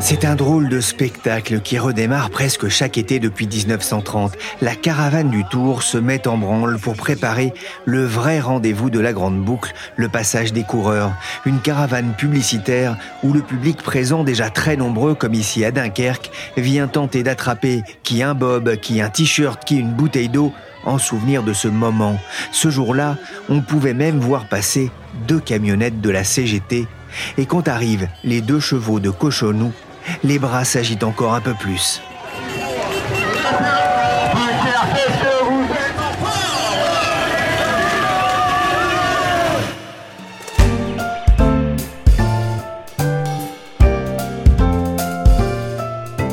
C'est un drôle de spectacle qui redémarre presque chaque été depuis 1930. La caravane du Tour se met en branle pour préparer le vrai rendez-vous de la Grande Boucle, le passage des coureurs. Une caravane publicitaire où le public présent, déjà très nombreux comme ici à Dunkerque, vient tenter d'attraper qui un bob, qui un t-shirt, qui une bouteille d'eau en souvenir de ce moment. Ce jour-là, on pouvait même voir passer deux camionnettes de la CGT. Et quand arrivent les deux chevaux de Cochonou, les bras s'agitent encore un peu plus.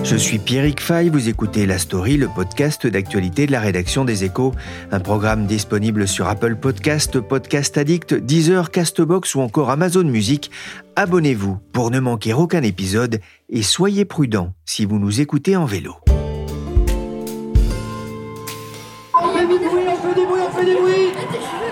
Je suis Pierrick Fay, vous écoutez La Story, le podcast d'actualité de la rédaction des Échos, un programme disponible sur Apple Podcast, Podcast Addict, Deezer, Castbox ou encore Amazon Music. Abonnez-vous pour ne manquer aucun épisode et soyez prudents si vous nous écoutez en vélo. On fait on fait on fait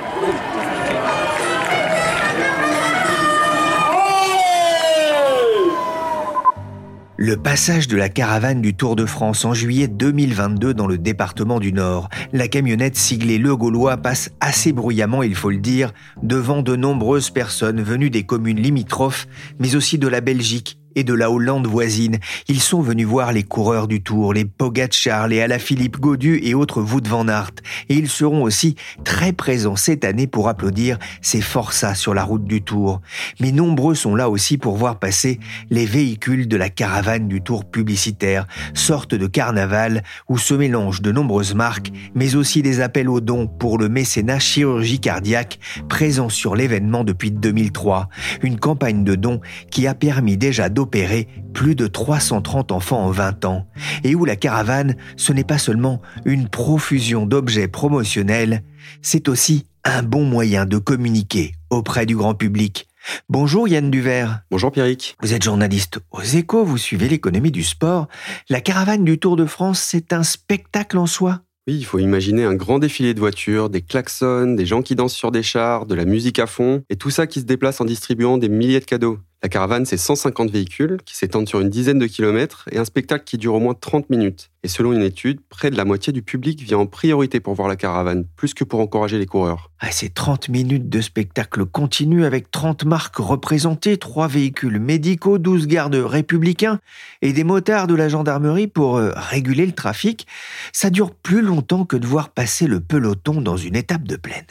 Le passage de la caravane du Tour de France en juillet 2022 dans le département du Nord. La camionnette siglée Le Gaulois passe assez bruyamment, il faut le dire, devant de nombreuses personnes venues des communes limitrophes, mais aussi de la Belgique et de la Hollande voisine. Ils sont venus voir les coureurs du Tour, les Pogacar, les Alaphilippe Godu et autres Wout van Aert. Et ils seront aussi très présents cette année pour applaudir ces forçats sur la route du Tour. Mais nombreux sont là aussi pour voir passer les véhicules de la caravane du Tour publicitaire, sorte de carnaval où se mélangent de nombreuses marques, mais aussi des appels aux dons pour le mécénat chirurgie cardiaque présent sur l'événement depuis 2003. Une campagne de dons qui a permis déjà plus de 330 enfants en 20 ans, et où la caravane, ce n'est pas seulement une profusion d'objets promotionnels, c'est aussi un bon moyen de communiquer auprès du grand public. Bonjour Yann Duvert. Bonjour Pierrick. Vous êtes journaliste aux échos, vous suivez l'économie du sport. La caravane du Tour de France, c'est un spectacle en soi? Oui, il faut imaginer un grand défilé de voitures, des klaxons, des gens qui dansent sur des chars, de la musique à fond, et tout ça qui se déplace en distribuant des milliers de cadeaux. La caravane, c'est 150 véhicules qui s'étendent sur une dizaine de kilomètres et un spectacle qui dure au moins 30 minutes. Et selon une étude, près de la moitié du public vient en priorité pour voir la caravane, plus que pour encourager les coureurs. Ah, c'est 30 minutes de spectacle continu avec 30 marques représentées, 3 véhicules médicaux, 12 gardes républicains et des motards de la gendarmerie pour euh, réguler le trafic. Ça dure plus longtemps que de voir passer le peloton dans une étape de plaine.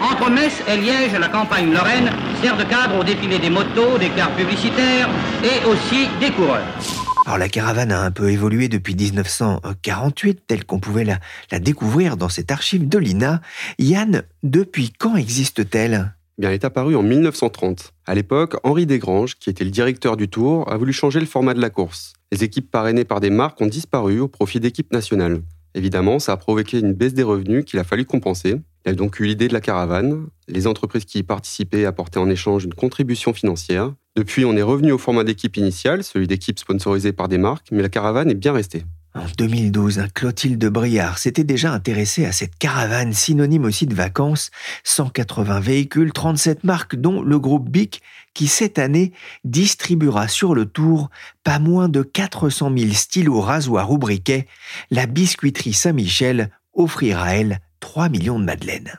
Entre Metz et Liège, la campagne Lorraine sert de cadre au défilé des motos, des cars publicitaires et aussi des coureurs. Alors la caravane a un peu évolué depuis 1948, telle qu'on pouvait la, la, découvrir dans cette archive de l'INA. Yann, depuis quand existe-t-elle? Bien, elle est apparue en 1930. À l'époque, Henri Desgranges, qui était le directeur du Tour, a voulu changer le format de la course. Les équipes parrainées par des marques ont disparu au profit d'équipes nationales. Évidemment, ça a provoqué une baisse des revenus qu'il a fallu compenser. Il a donc eu l'idée de la caravane. Les entreprises qui y participaient apportaient en échange une contribution financière. Depuis, on est revenu au format d'équipe initial, celui d'équipe sponsorisée par des marques, mais la caravane est bien restée. En 2012, Clotilde Briard s'était déjà intéressée à cette caravane synonyme aussi de vacances. 180 véhicules, 37 marques, dont le groupe BIC, qui cette année distribuera sur le tour pas moins de 400 000 stylos rasoirs ou briquets. La biscuiterie Saint-Michel offrira, elle, 3 millions de madeleines.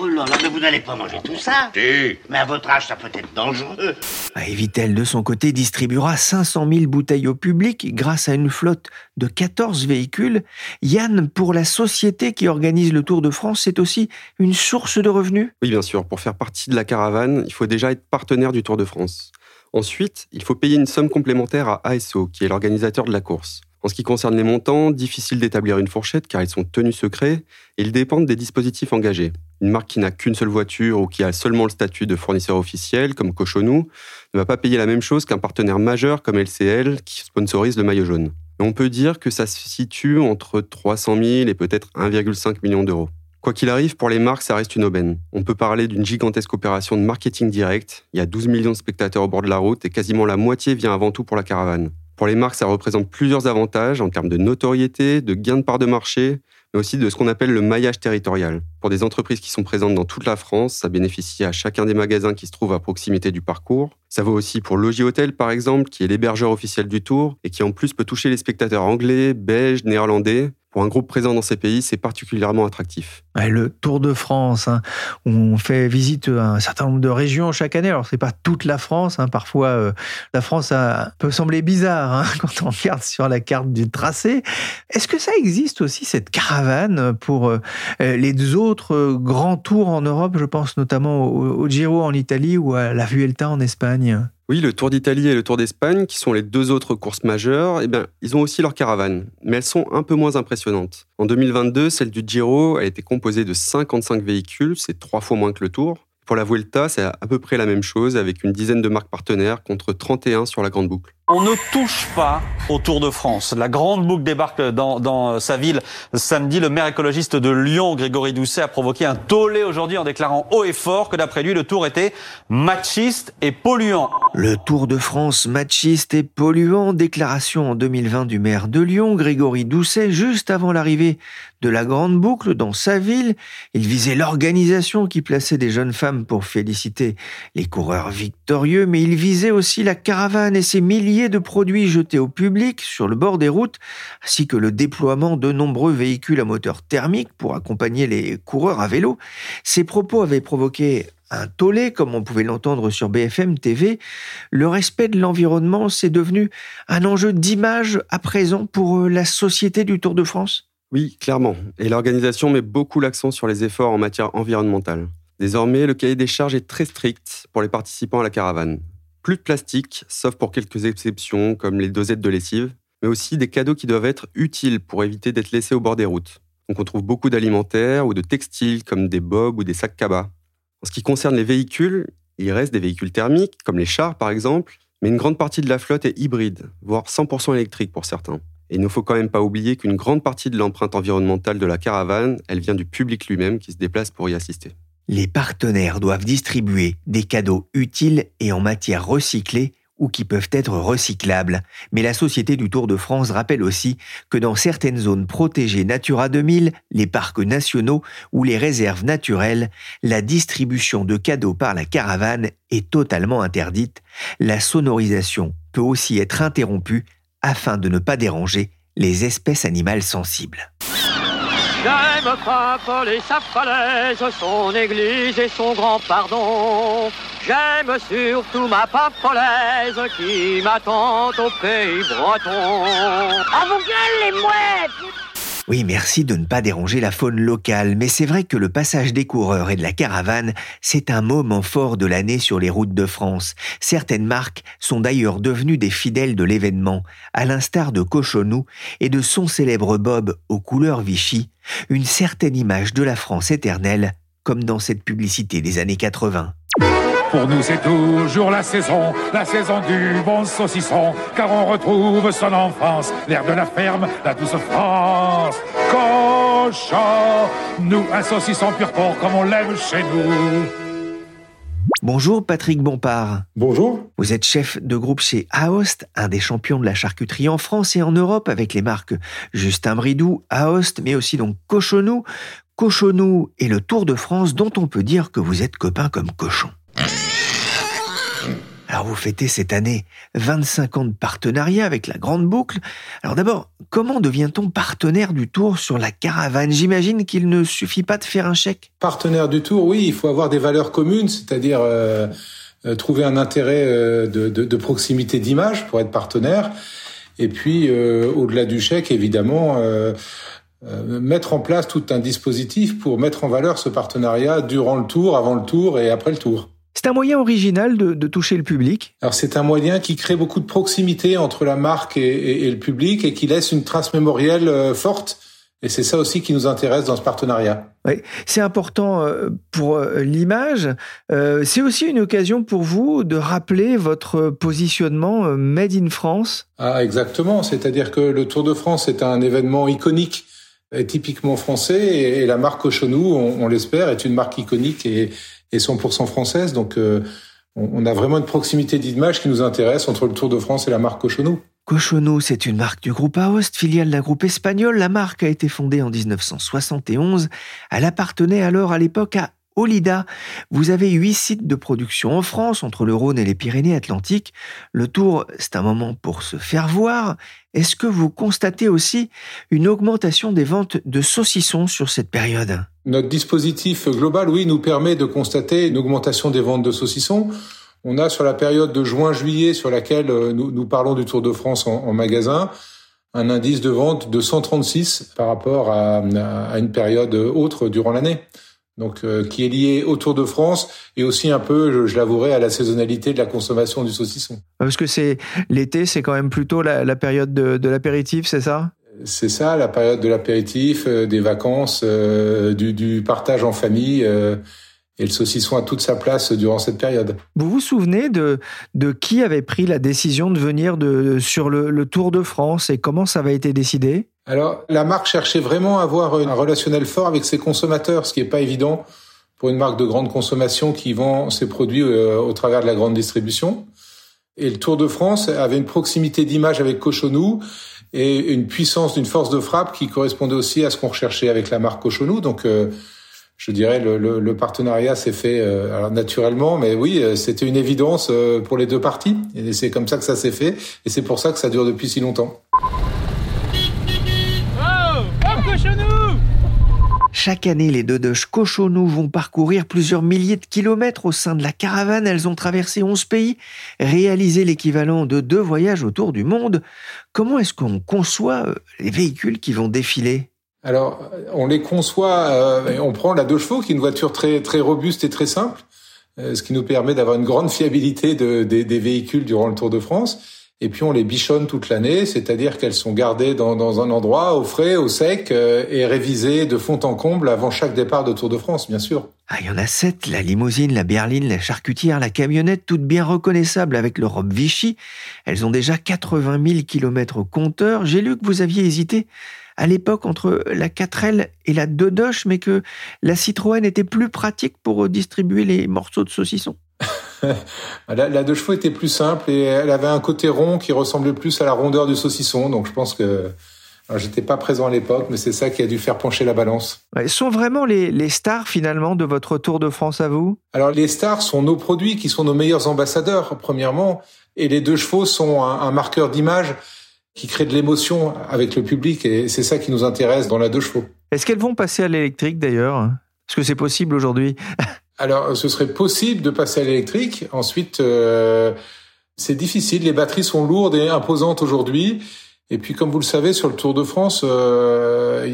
Oh là là, mais vous n'allez pas manger tout ça Si. Mais à votre âge, ça peut être dangereux. Ah, Evitel, de son côté, distribuera 500 000 bouteilles au public grâce à une flotte de 14 véhicules. Yann, pour la société qui organise le Tour de France, c'est aussi une source de revenus Oui, bien sûr. Pour faire partie de la caravane, il faut déjà être partenaire du Tour de France. Ensuite, il faut payer une somme complémentaire à ASO, qui est l'organisateur de la course. En ce qui concerne les montants, difficile d'établir une fourchette car ils sont tenus secrets et ils dépendent des dispositifs engagés. Une marque qui n'a qu'une seule voiture ou qui a seulement le statut de fournisseur officiel, comme Cochonou, ne va pas payer la même chose qu'un partenaire majeur comme LCL qui sponsorise le maillot jaune. On peut dire que ça se situe entre 300 000 et peut-être 1,5 million d'euros. Quoi qu'il arrive, pour les marques, ça reste une aubaine. On peut parler d'une gigantesque opération de marketing direct. Il y a 12 millions de spectateurs au bord de la route et quasiment la moitié vient avant tout pour la caravane. Pour les marques, ça représente plusieurs avantages en termes de notoriété, de gain de part de marché, mais aussi de ce qu'on appelle le maillage territorial. Pour des entreprises qui sont présentes dans toute la France, ça bénéficie à chacun des magasins qui se trouvent à proximité du parcours. Ça vaut aussi pour Logis Hotel, par exemple, qui est l'hébergeur officiel du tour et qui en plus peut toucher les spectateurs anglais, belges, néerlandais. Pour un groupe présent dans ces pays, c'est particulièrement attractif. Le Tour de France, hein, on fait visite à un certain nombre de régions chaque année. Alors, c'est pas toute la France. hein. Parfois, euh, la France a- peut sembler bizarre hein, quand on regarde sur la carte du tracé. Est-ce que ça existe aussi, cette caravane, pour euh, les autres euh, grands tours en Europe? Je pense notamment au, Giro en Italie ou à la Vuelta en Espagne. Oui, le Tour d'Italie et le Tour d'Espagne, qui sont les deux autres courses majeures, eh bien, ils ont aussi leur caravane, mais elles sont un peu moins impressionnantes. En 2022, celle du Giro a été composée de 55 véhicules, c'est trois fois moins que le Tour. Pour la Vuelta, c'est à peu près la même chose, avec une dizaine de marques partenaires contre 31 sur la Grande Boucle. On ne touche pas au Tour de France. La grande boucle débarque dans, sa ville samedi. Le maire écologiste de Lyon, Grégory Doucet, a provoqué un tollé aujourd'hui en déclarant haut et fort que d'après lui, le Tour était machiste et polluant. Le Tour de France machiste et polluant, déclaration en 2020 du maire de Lyon, Grégory Doucet, juste avant l'arrivée de la Grande Boucle dans sa ville. Il visait l'organisation qui plaçait des jeunes femmes pour féliciter les coureurs victorieux, mais il visait aussi la caravane et ses milliers de produits jetés au public sur le bord des routes, ainsi que le déploiement de nombreux véhicules à moteur thermique pour accompagner les coureurs à vélo. Ces propos avaient provoqué un tollé, comme on pouvait l'entendre sur BFM TV. Le respect de l'environnement, c'est devenu un enjeu d'image à présent pour euh, la société du Tour de France? Oui, clairement. Et l'organisation met beaucoup l'accent sur les efforts en matière environnementale. Désormais, le cahier des charges est très strict pour les participants à la caravane. Plus de plastique, sauf pour quelques exceptions comme les dosettes de lessive, mais aussi des cadeaux qui doivent être utiles pour éviter d'être laissés au bord des routes. Donc on trouve beaucoup d'alimentaires ou de textiles comme des bobs ou des sacs cabas. En ce qui concerne les véhicules, il reste des véhicules thermiques, comme les chars par exemple, mais une grande partie de la flotte est hybride, voire 100% électrique pour certains. Et il ne faut quand même pas oublier qu'une grande partie de l'empreinte environnementale de la caravane, elle vient du public lui-même qui se déplace pour y assister. Les partenaires doivent distribuer des cadeaux utiles et en matière recyclée ou qui peuvent être recyclables. Mais la Société du Tour de France rappelle aussi que dans certaines zones protégées Natura 2000, les parcs nationaux ou les réserves naturelles, la distribution de cadeaux par la caravane est totalement interdite. La sonorisation peut aussi être interrompue afin de ne pas déranger les espèces animales sensibles. J'aime Paimpol et sa falaise, son église et son grand pardon. J'aime surtout ma pampolaise qui m'attend au pays breton. À gueules, les mouettes Oui, merci de ne pas déranger la faune locale, mais c'est vrai que le passage des coureurs et de la caravane, c'est un moment fort de l'année sur les routes de France. Certaines marques sont d'ailleurs devenues des fidèles de l'événement, à l'instar de Cochonou et de son célèbre Bob aux couleurs Vichy, une certaine image de la France éternelle, comme dans cette publicité des années 80. Pour nous, c'est toujours la saison, la saison du bon saucisson, car on retrouve son enfance, l'air de la ferme, la douce France. Cochon, nous, un saucisson pur porc comme on l'aime chez nous. Bonjour Patrick Bompard. Bonjour. Vous êtes chef de groupe chez Aost, un des champions de la charcuterie en France et en Europe avec les marques Justin Bridou, Aost, mais aussi donc Cochonou. Cochonou et le Tour de France dont on peut dire que vous êtes copains comme cochons. Alors vous fêtez cette année 25 ans de partenariat avec la Grande Boucle. Alors d'abord, comment devient-on partenaire du Tour sur la caravane? J'imagine qu'il ne suffit pas de faire un chèque. Partenaire du Tour, oui, il faut avoir des valeurs communes, c'est-à-dire euh, euh, trouver un intérêt euh, de, proximité d'image pour être partenaire. Et puis, au-delà du chèque, évidemment, mettre en place tout un dispositif pour mettre en valeur ce partenariat durant le tour, avant le tour et après le tour. C'est un moyen original de, de, toucher le public. Alors c'est un moyen qui crée beaucoup de proximité entre la marque et, et, et le public et qui laisse une trace mémorielle euh, forte. Et c'est ça aussi qui nous intéresse dans ce partenariat. Oui, c'est important euh, pour euh, l'image. C'est aussi une occasion pour vous de rappeler votre positionnement Made in France. Ah, exactement. C'est-à-dire que le Tour de France est un événement iconique et typiquement français et, la marque Cochonou, on, on l'espère, est une marque iconique et, et 100% française. Donc, euh, on a vraiment une proximité d'image qui nous intéresse entre le Tour de France et la marque Cochonou. Cochonou, c'est une marque du groupe Aoste, filiale d'un groupe espagnol. La marque a été fondée en 1971. Elle appartenait alors à l'époque à Olida. Vous avez huit sites de production en France, entre le Rhône et les Pyrénées-Atlantiques. Le tour, c'est un moment pour se faire voir. Est-ce que vous constatez aussi une augmentation des ventes de saucissons sur cette période? Notre dispositif global, oui, nous permet de constater une augmentation des ventes de saucissons. On a sur la période de juin-juillet, sur laquelle euh, nous, parlons du Tour de France en, magasin, un indice de vente de 136 par rapport à une période autre durant l'année donc euh, qui est lié au Tour de France et aussi un peu, je, je l'avouerai, à la saisonnalité de la consommation du saucisson. Parce que c'est l'été, c'est quand même plutôt la, la période de, de l'apéritif, c'est ça? C'est ça, la période de l'apéritif, euh, des vacances, euh, du, du, partage en famille. et le saucisson a toute sa place durant cette période. Vous vous souvenez de, de qui avait pris la décision de venir de, sur le, le Tour de France et comment ça avait été décidé? Alors, la marque cherchait vraiment à avoir un relationnel fort avec ses consommateurs, ce qui n'est pas évident pour une marque de grande consommation qui vend ses produits euh, au travers de la grande distribution. Et le Tour de France avait une proximité d'image avec Cochonou et une puissance d'une force de frappe qui correspondait aussi à ce qu'on recherchait avec la marque Cochonou. Donc, euh, je dirais le, partenariat s'est fait euh, naturellement, mais oui, c'était une évidence pour les deux parties. Et c'est comme ça que ça s'est fait, et c'est pour ça que ça dure depuis si longtemps. Chaque année, les Dodoches Cochonou vont parcourir plusieurs milliers de kilomètres au sein de la caravane. Elles ont traversé 11 pays, réalisé l'équivalent de deux voyages autour du monde. Comment est-ce qu'on conçoit euh, les véhicules qui vont défiler? Alors, on les conçoit, euh, on prend la deux chevaux, qui est une voiture très, robuste et très simple, euh, ce qui nous permet d'avoir une grande fiabilité de, des véhicules durant le Tour de France et puis on les bichonne toute l'année, c'est-à-dire qu'elles sont gardées dans, dans, un endroit au frais, au sec euh, et révisées de fond en comble avant chaque départ de Tour de France, bien sûr. Ah, il y en a sept, la limousine, la berline, la charcutière, la camionnette, toutes bien reconnaissables avec leur robe Vichy. Elles ont déjà 80 000 km au compteur. J'ai lu que vous aviez hésité à l'époque entre la 4L et la Dodoche, mais que la Citroën était plus pratique pour distribuer les morceaux de saucisson. la, la, deux chevaux était plus simple et elle avait un côté rond qui ressemblait plus à la rondeur du saucisson. Donc je pense que j'étais pas présent à l'époque, mais c'est ça qui a dû faire pencher la balance. Ouais, sont vraiment les, les, stars finalement de votre Tour de France à vous? Alors les stars sont nos produits qui sont nos meilleurs ambassadeurs premièrement, et les deux chevaux sont un, un marqueur d'image qui crée de l'émotion avec le public et c'est ça qui nous intéresse dans la deux chevaux. Est-ce qu'elles vont passer à l'électrique d'ailleurs? Est-ce que c'est possible aujourd'hui? Alors, ce serait possible de passer à l'électrique. Ensuite, euh, c'est difficile. Les batteries sont lourdes et imposantes aujourd'hui. Et puis, comme vous le savez, sur le Tour de France, euh,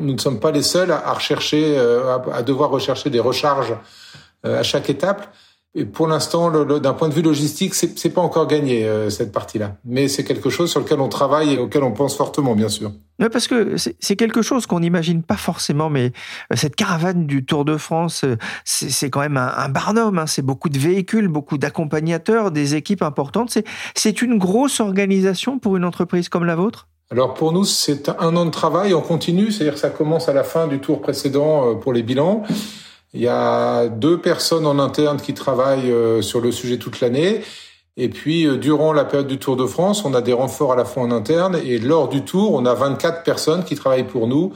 nous ne sommes pas les seuls à, euh, devoir rechercher des recharges à chaque étape. Et pour l'instant, d'un point de vue logistique, c'est pas encore gagné euh, cette partie-là. Mais c'est quelque chose sur lequel on travaille et auquel on pense fortement, bien sûr. Oui, parce que c'est quelque chose qu'on n'imagine pas forcément, mais euh, cette caravane du Tour de France, euh, c'est quand même un, un barnum. Hein. C'est beaucoup de véhicules, beaucoup d'accompagnateurs, des équipes importantes. C'est une grosse organisation pour une entreprise comme la vôtre? Alors pour nous, c'est un an de travail en continu, c'est-à-dire que ça commence à la fin du tour précédent pour les bilans. Il y a deux personnes en interne qui travaillent euh, sur le sujet toute l'année. Et puis, euh, durant la période du Tour de France, on a des renforts à la fois en interne. Et lors du Tour, on a 24 personnes qui travaillent pour nous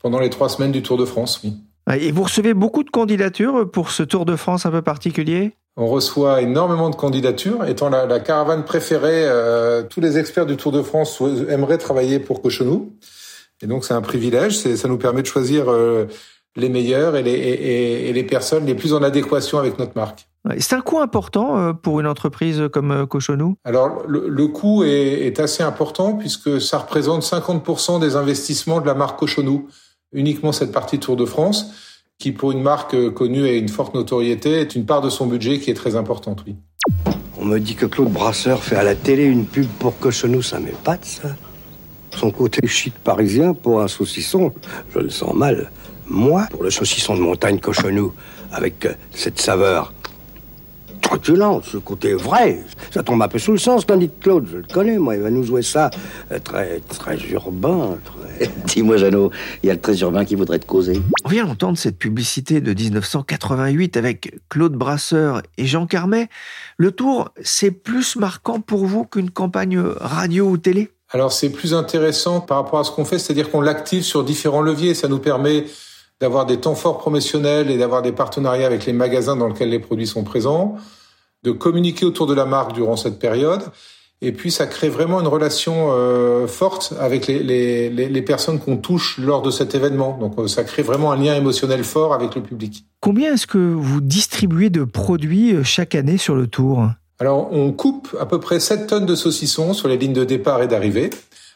pendant les trois semaines du Tour de France, oui. Et vous recevez beaucoup de candidatures pour ce Tour de France un peu particulier? On reçoit énormément de candidatures. Étant la, la caravane préférée, euh, tous les experts du Tour de France aimeraient travailler pour Cochonou. Et donc c'est un privilège. Ça nous permet de choisir euh, les meilleurs et les, et, et les, personnes les plus en adéquation avec notre marque. C'est un coût important euh, pour une entreprise comme Cochonou? Alors le, le coût est, est, assez important puisque ça représente 50% des investissements de la marque Cochonou, uniquement cette partie Tour de France qui pour une marque euh, connue et une forte notoriété est une part de son budget qui est très importante, oui. On me dit que Claude Brasseur fait à la télé une pub pour Cochonou, ça m'épate ça. Son côté chic parisien pour un saucisson, je le sens mal. Moi, pour le saucisson de montagne Cochonou, avec euh, cette saveur truculente, ce côté vrai, ça tombe un peu sous le sens, tandis que Claude, je le connais, moi, il va nous jouer ça euh, très, très urbain, très Dis-moi, Jeannot, il y a le très urbain qui voudrait te causer. On vient d'entendre cette publicité de 1988 avec Claude Brasseur et Jean Carmet. Le tour, c'est plus marquant pour vous qu'une campagne radio ou télé? Alors, c'est plus intéressant par rapport à ce qu'on fait, c'est-à-dire qu'on l'active sur différents leviers. Ça nous permet d'avoir des temps forts promotionnels et d'avoir des partenariats avec les magasins dans lesquels les produits sont présents, de communiquer autour de la marque durant cette période et puis, ça crée vraiment une relation euh, forte avec les, les, les personnes qu'on touche lors de cet événement. Donc, euh, ça crée vraiment un lien émotionnel fort avec le public. Combien est-ce que vous distribuez de produits euh, chaque année sur le tour? Alors, on coupe à peu près 7 tonnes de saucissons sur les lignes de départ et d'arrivée.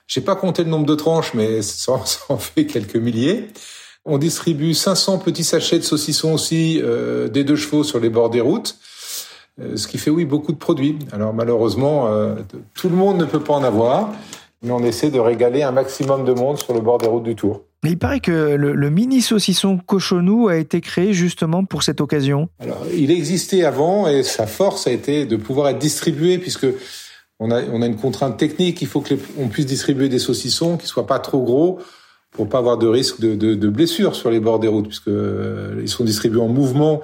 J'ai pas compté le nombre de tranches, mais ça, ça en fait quelques milliers. On distribue 500 petits sachets de saucissons aussi euh, des deux chevaux sur les bords des routes. Euh, ce qui fait, oui, beaucoup de produits. Alors malheureusement, euh, tout le monde ne peut pas en avoir, mais on essaie de régaler un maximum de monde sur le bord des routes du Tour. Mais il paraît que le, mini saucisson cochonou a été créé justement pour cette occasion. Alors, il existait avant et sa force a été de pouvoir être distribué puisque on a, on a une contrainte technique. Il faut que on puisse distribuer des saucissons qui soient pas trop gros pour pas avoir de risque de, de, de blessures sur les bords des routes puisque euh, ils sont distribués en mouvement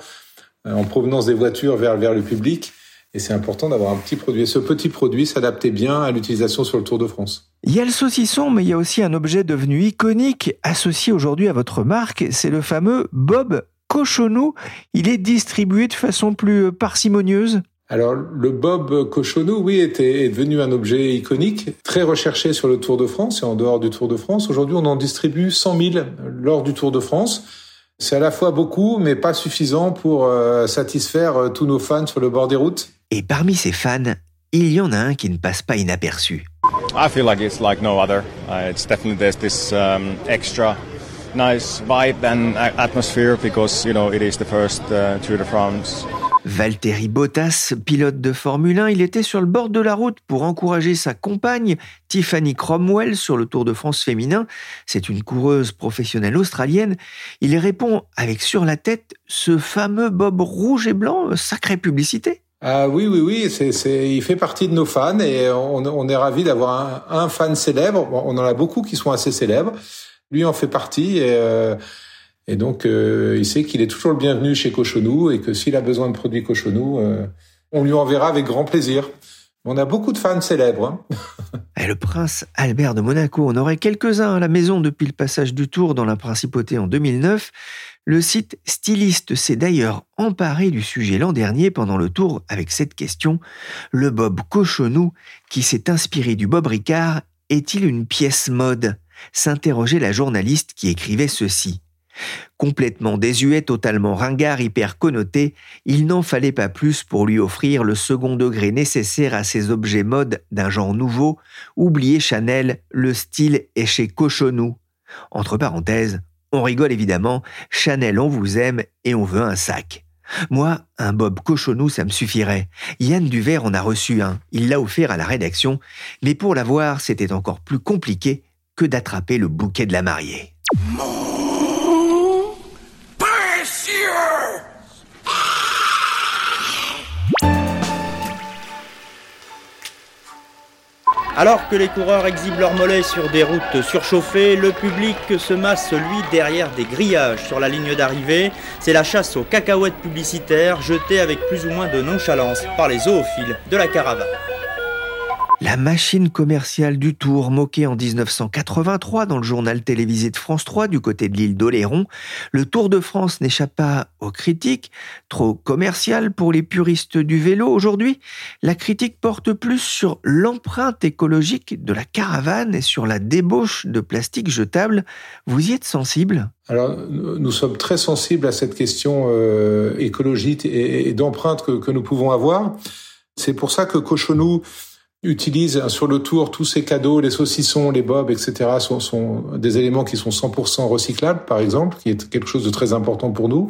euh, en provenance des voitures vers, vers le public. Et c'est important d'avoir un petit produit. Et ce petit produit s'adaptait bien à l'utilisation sur le Tour de France. Il y a le saucisson, mais il y a aussi un objet devenu iconique, associé aujourd'hui à votre marque. C'est le fameux Bob Cochonou. Il est distribué de façon plus parcimonieuse. Alors, le Bob Cochonou, oui, était, est devenu un objet iconique, très recherché sur le Tour de France et en dehors du Tour de France. Aujourd'hui, on en distribue 100 000 lors du Tour de France. C'est à la fois beaucoup, mais pas suffisant pour euh, satisfaire euh, tous nos fans sur le bord des routes. Et parmi ces fans, il y en a un qui ne passe pas inaperçu. I feel like it's like no other. Uh, it's definitely there's this um, extra nice vibe and atmosphere because you know it is the first uh, Tour de France. Valtteri Bottas, pilote de Formule 1, il était sur le bord de la route pour encourager sa compagne, Tiffany Cromwell, sur le Tour de France féminin. C'est une coureuse professionnelle australienne. Il répond avec sur la tête ce fameux bob rouge et blanc, sacrée publicité. Ah oui, oui, oui, il fait partie de nos fans et on, est ravi d'avoir un, fan célèbre. On en a beaucoup qui sont assez célèbres. Lui en fait partie et euh, et donc, euh, il sait qu'il est toujours le bienvenu chez Cochonou et que s'il a besoin de produits Cochonou, euh, on lui enverra avec grand plaisir. On a beaucoup de fans célèbres. Hein. et le prince Albert de Monaco, on aurait quelques-uns à la maison depuis le passage du tour dans la principauté en 2009. Le site Styliste s'est d'ailleurs emparé du sujet l'an dernier pendant le tour avec cette question. Le Bob Cochonou, qui s'est inspiré du Bob Ricard, est-il une pièce mode? S'interrogeait la journaliste qui écrivait ceci. Complètement désuet, totalement ringard, hyper connoté, il n'en fallait pas plus pour lui offrir le second degré nécessaire à ces objets mode d'un genre nouveau. Oubliez Chanel, le style est chez Cochonou. Entre parenthèses, on rigole évidemment, Chanel on vous aime et on veut un sac. Moi, un Bob Cochonou, ça me suffirait. Yann Duvert en a reçu un, il l'a offert à la rédaction, mais pour l'avoir, c'était encore plus compliqué que d'attraper le bouquet de la mariée. Alors que les coureurs exhibent leurs mollets sur des routes surchauffées, le public se masse, lui, derrière des grillages sur la ligne d'arrivée. C'est la chasse aux cacahuètes publicitaires jetées avec plus ou moins de nonchalance par les zoophiles de la caravane. La machine commerciale du Tour, moquée en 1983 dans le journal télévisé de France 3 du côté de l'île d'Oléron, le Tour de France n'échappe pas aux critiques, trop commercial pour les puristes du vélo. Aujourd'hui, la critique porte plus sur l'empreinte écologique de la caravane et sur la débauche de plastique jetable. Vous y êtes sensible? Alors, nous sommes très sensibles à cette question euh, écologique et, d'empreinte que, que, nous pouvons avoir. C'est pour ça que Cochonou utilise sur le tour tous ces cadeaux, les saucissons, les bobs, etc. sont, sont des éléments qui sont 100% recyclables, par exemple, qui est quelque chose de très important pour nous.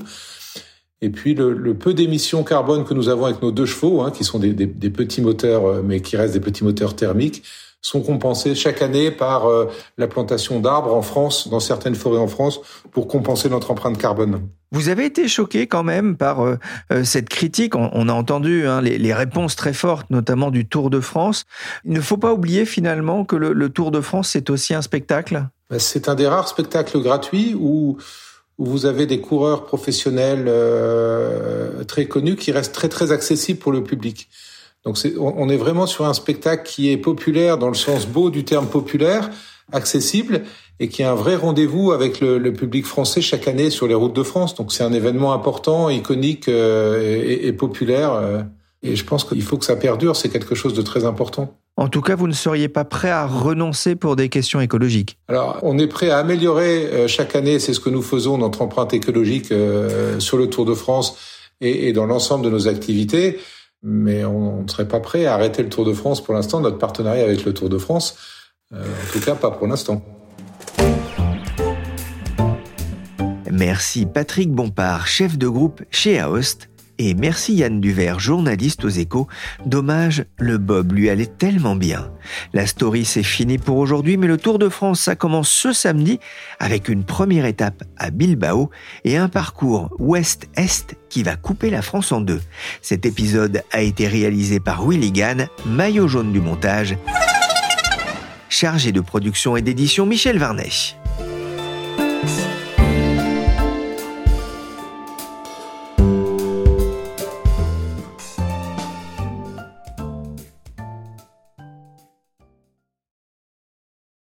Et puis le, peu d'émissions carbone que nous avons avec nos deux chevaux, hein, qui sont des, petits moteurs, euh, mais qui restent des petits moteurs thermiques, sont compensés chaque année par euh, la plantation d'arbres en France, dans certaines forêts en France, pour compenser notre empreinte carbone. Vous avez été choqué quand même par euh, euh, cette critique. On, on a entendu hein, les, les, réponses très fortes, notamment du Tour de France. Il ne faut pas oublier finalement que le, le Tour de France, c'est aussi un spectacle. Ben, c'est un des rares spectacles gratuits où, où vous avez des coureurs professionnels euh, très connus qui restent très très accessibles pour le public. Donc c'est, on est vraiment sur un spectacle qui est populaire dans le sens beau du terme populaire, accessible et qui est un vrai rendez-vous avec le, le, public français chaque année sur les routes de France. Donc c'est un événement important, iconique euh, et, et, populaire. Euh, et je pense qu'il faut que ça perdure. C'est quelque chose de très important. En tout cas, vous ne seriez pas prêt à renoncer pour des questions écologiques. Alors, on est prêt à améliorer euh, chaque année. C'est ce que nous faisons notre empreinte écologique euh, sur le Tour de France et, et dans l'ensemble de nos activités mais on ne serait pas prêt à arrêter le Tour de France pour l'instant, notre partenariat avec le Tour de France. Euh, en tout cas, pas pour l'instant. Merci Patrick Bompard, chef de groupe chez Aost. Et merci Yann Duvert, journaliste aux échos. Dommage, le Bob lui allait tellement bien. La story c'est fini pour aujourd'hui, mais le Tour de France, ça commence ce samedi avec une première étape à Bilbao et un parcours ouest-est qui va couper la France en deux. Cet épisode a été réalisé par Willy Gann, maillot jaune du montage, chargé de production et d'édition Michel Varnet.